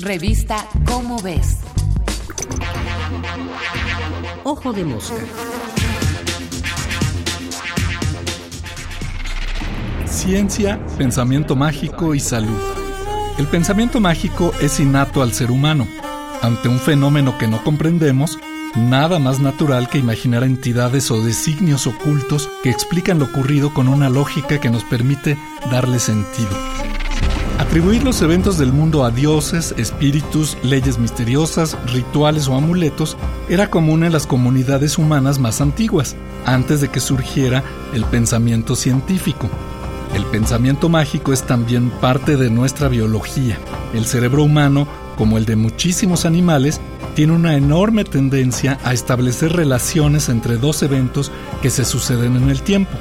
Revista Cómo ves. Ojo de mosca. Ciencia, pensamiento mágico y salud. El pensamiento mágico es innato al ser humano. Ante un fenómeno que no comprendemos, nada más natural que imaginar entidades o designios ocultos que explican lo ocurrido con una lógica que nos permite darle sentido. Atribuir los eventos del mundo a dioses, espíritus, leyes misteriosas, rituales o amuletos era común en las comunidades humanas más antiguas, antes de que surgiera el pensamiento científico. El pensamiento mágico es también parte de nuestra biología. El cerebro humano, como el de muchísimos animales, tiene una enorme tendencia a establecer relaciones entre dos eventos que se suceden en el tiempo.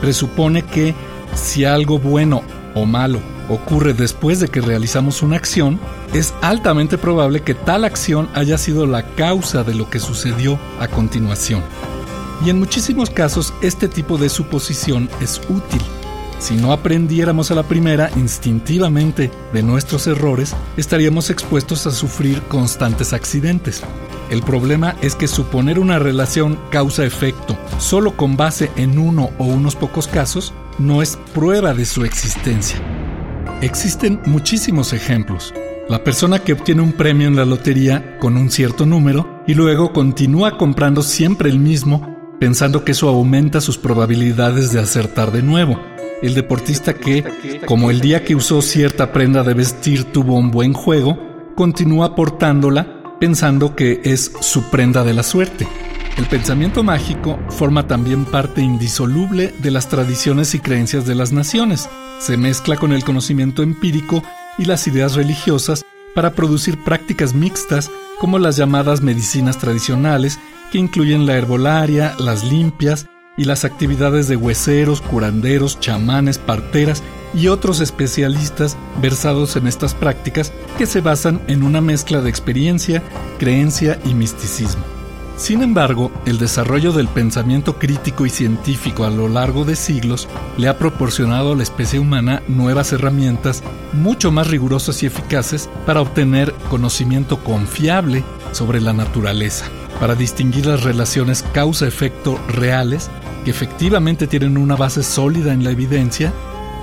Presupone que si algo bueno o malo ocurre después de que realizamos una acción, es altamente probable que tal acción haya sido la causa de lo que sucedió a continuación. Y en muchísimos casos este tipo de suposición es útil. Si no aprendiéramos a la primera instintivamente de nuestros errores, estaríamos expuestos a sufrir constantes accidentes. El problema es que suponer una relación causa-efecto solo con base en uno o unos pocos casos no es prueba de su existencia. Existen muchísimos ejemplos. La persona que obtiene un premio en la lotería con un cierto número y luego continúa comprando siempre el mismo pensando que eso aumenta sus probabilidades de acertar de nuevo. El deportista que, como el día que usó cierta prenda de vestir tuvo un buen juego, continúa portándola pensando que es su prenda de la suerte. El pensamiento mágico forma también parte indisoluble de las tradiciones y creencias de las naciones. Se mezcla con el conocimiento empírico y las ideas religiosas para producir prácticas mixtas como las llamadas medicinas tradicionales, que incluyen la herbolaria, las limpias y las actividades de hueseros, curanderos, chamanes, parteras y otros especialistas versados en estas prácticas que se basan en una mezcla de experiencia, creencia y misticismo. Sin embargo, el desarrollo del pensamiento crítico y científico a lo largo de siglos le ha proporcionado a la especie humana nuevas herramientas mucho más rigurosas y eficaces para obtener conocimiento confiable sobre la naturaleza, para distinguir las relaciones causa-efecto reales que efectivamente tienen una base sólida en la evidencia,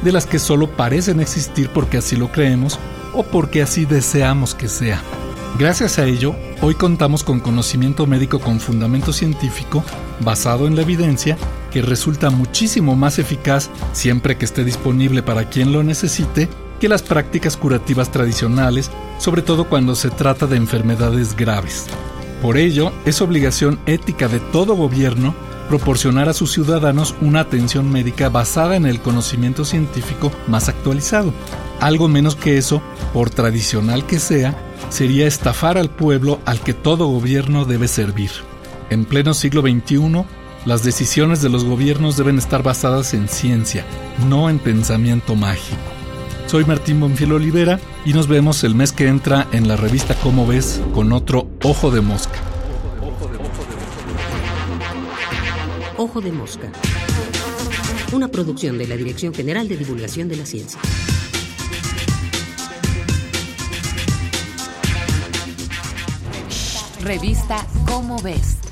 de las que solo parecen existir porque así lo creemos o porque así deseamos que sea. Gracias a ello, hoy contamos con conocimiento médico con fundamento científico basado en la evidencia que resulta muchísimo más eficaz siempre que esté disponible para quien lo necesite que las prácticas curativas tradicionales, sobre todo cuando se trata de enfermedades graves. Por ello, es obligación ética de todo gobierno proporcionar a sus ciudadanos una atención médica basada en el conocimiento científico más actualizado. Algo menos que eso, por tradicional que sea, sería estafar al pueblo al que todo gobierno debe servir. En pleno siglo XXI, las decisiones de los gobiernos deben estar basadas en ciencia, no en pensamiento mágico. Soy Martín Bonfiel Olivera y nos vemos el mes que entra en la revista Cómo ves con otro Ojo de Mosca. Ojo de Mosca. Una producción de la Dirección General de Divulgación de la Ciencia. Revista Cómo ves.